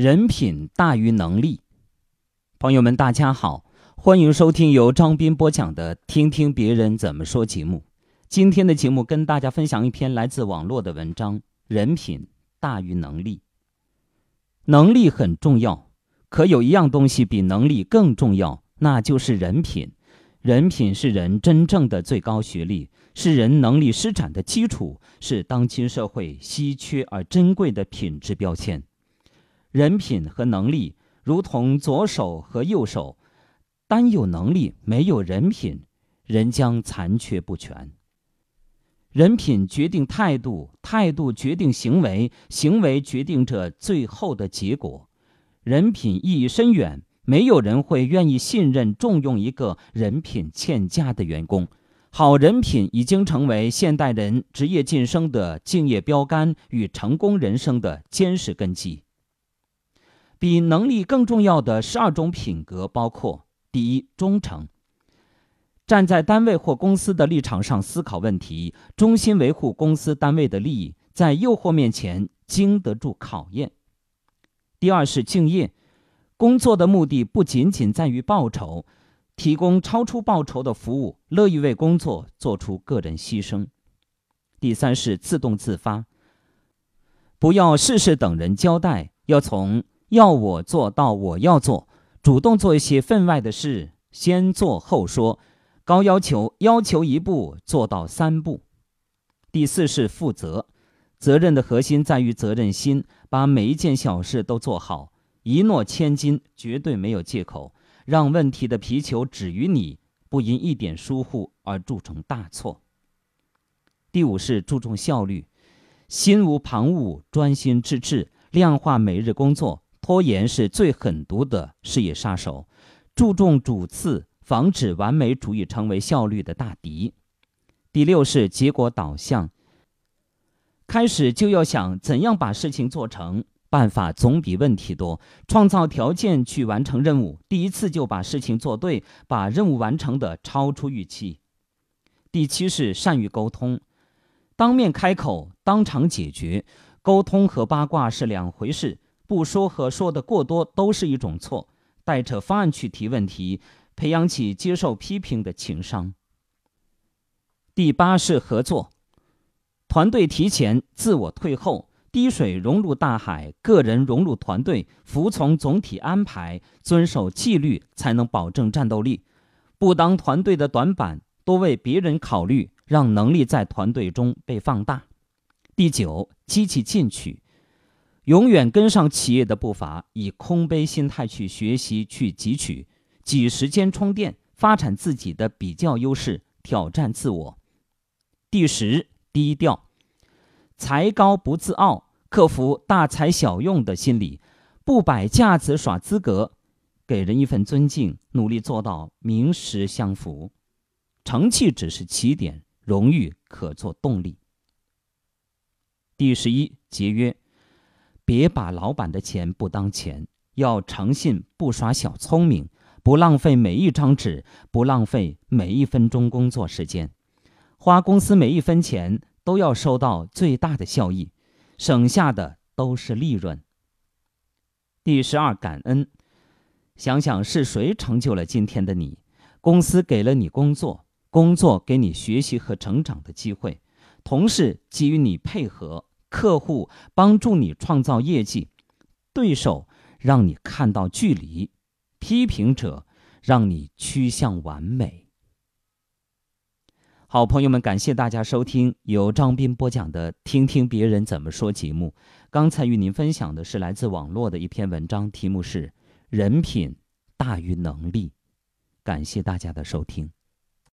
人品大于能力。朋友们，大家好，欢迎收听由张斌播讲的《听听别人怎么说》节目。今天的节目跟大家分享一篇来自网络的文章：人品大于能力。能力很重要，可有一样东西比能力更重要，那就是人品。人品是人真正的最高学历，是人能力施展的基础，是当今社会稀缺而珍贵的品质标签。人品和能力如同左手和右手，单有能力没有人品，人将残缺不全。人品决定态度，态度决定行为，行为决定着最后的结果。人品意义深远，没有人会愿意信任重用一个人品欠佳的员工。好人品已经成为现代人职业晋升的敬业标杆与成功人生的坚实根基。比能力更重要的十二种品格包括：第一，忠诚。站在单位或公司的立场上思考问题，忠心维护公司单位的利益，在诱惑面前经得住考验。第二是敬业，工作的目的不仅仅在于报酬，提供超出报酬的服务，乐意为工作做出个人牺牲。第三是自动自发，不要事事等人交代，要从。要我做到我要做，主动做一些分外的事，先做后说，高要求，要求一步做到三步。第四是负责，责任的核心在于责任心，把每一件小事都做好，一诺千金，绝对没有借口，让问题的皮球止于你，不因一点疏忽而铸成大错。第五是注重效率，心无旁骛，专心致志，量化每日工作。拖延是最狠毒的事业杀手，注重主次，防止完美主义成为效率的大敌。第六是结果导向，开始就要想怎样把事情做成，办法总比问题多，创造条件去完成任务，第一次就把事情做对，把任务完成的超出预期。第七是善于沟通，当面开口，当场解决，沟通和八卦是两回事。不说和说的过多都是一种错，带着方案去提问题，培养起接受批评的情商。第八是合作，团队提前，自我退后，滴水融入大海，个人融入团队，服从总体安排，遵守纪律，才能保证战斗力。不当团队的短板，多为别人考虑，让能力在团队中被放大。第九，积极进取。永远跟上企业的步伐，以空杯心态去学习、去汲取，挤时间充电，发展自己的比较优势，挑战自我。第十，低调，才高不自傲，克服大材小用的心理，不摆架子耍资格，给人一份尊敬，努力做到名实相符。成绩只是起点，荣誉可做动力。第十一，节约。别把老板的钱不当钱，要诚信，不耍小聪明，不浪费每一张纸，不浪费每一分钟工作时间，花公司每一分钱都要收到最大的效益，省下的都是利润。第十二，感恩，想想是谁成就了今天的你，公司给了你工作，工作给你学习和成长的机会，同事给予你配合。客户帮助你创造业绩，对手让你看到距离，批评者让你趋向完美。好，朋友们，感谢大家收听由张斌播讲的《听听别人怎么说》节目。刚才与您分享的是来自网络的一篇文章，题目是“人品大于能力”。感谢大家的收听。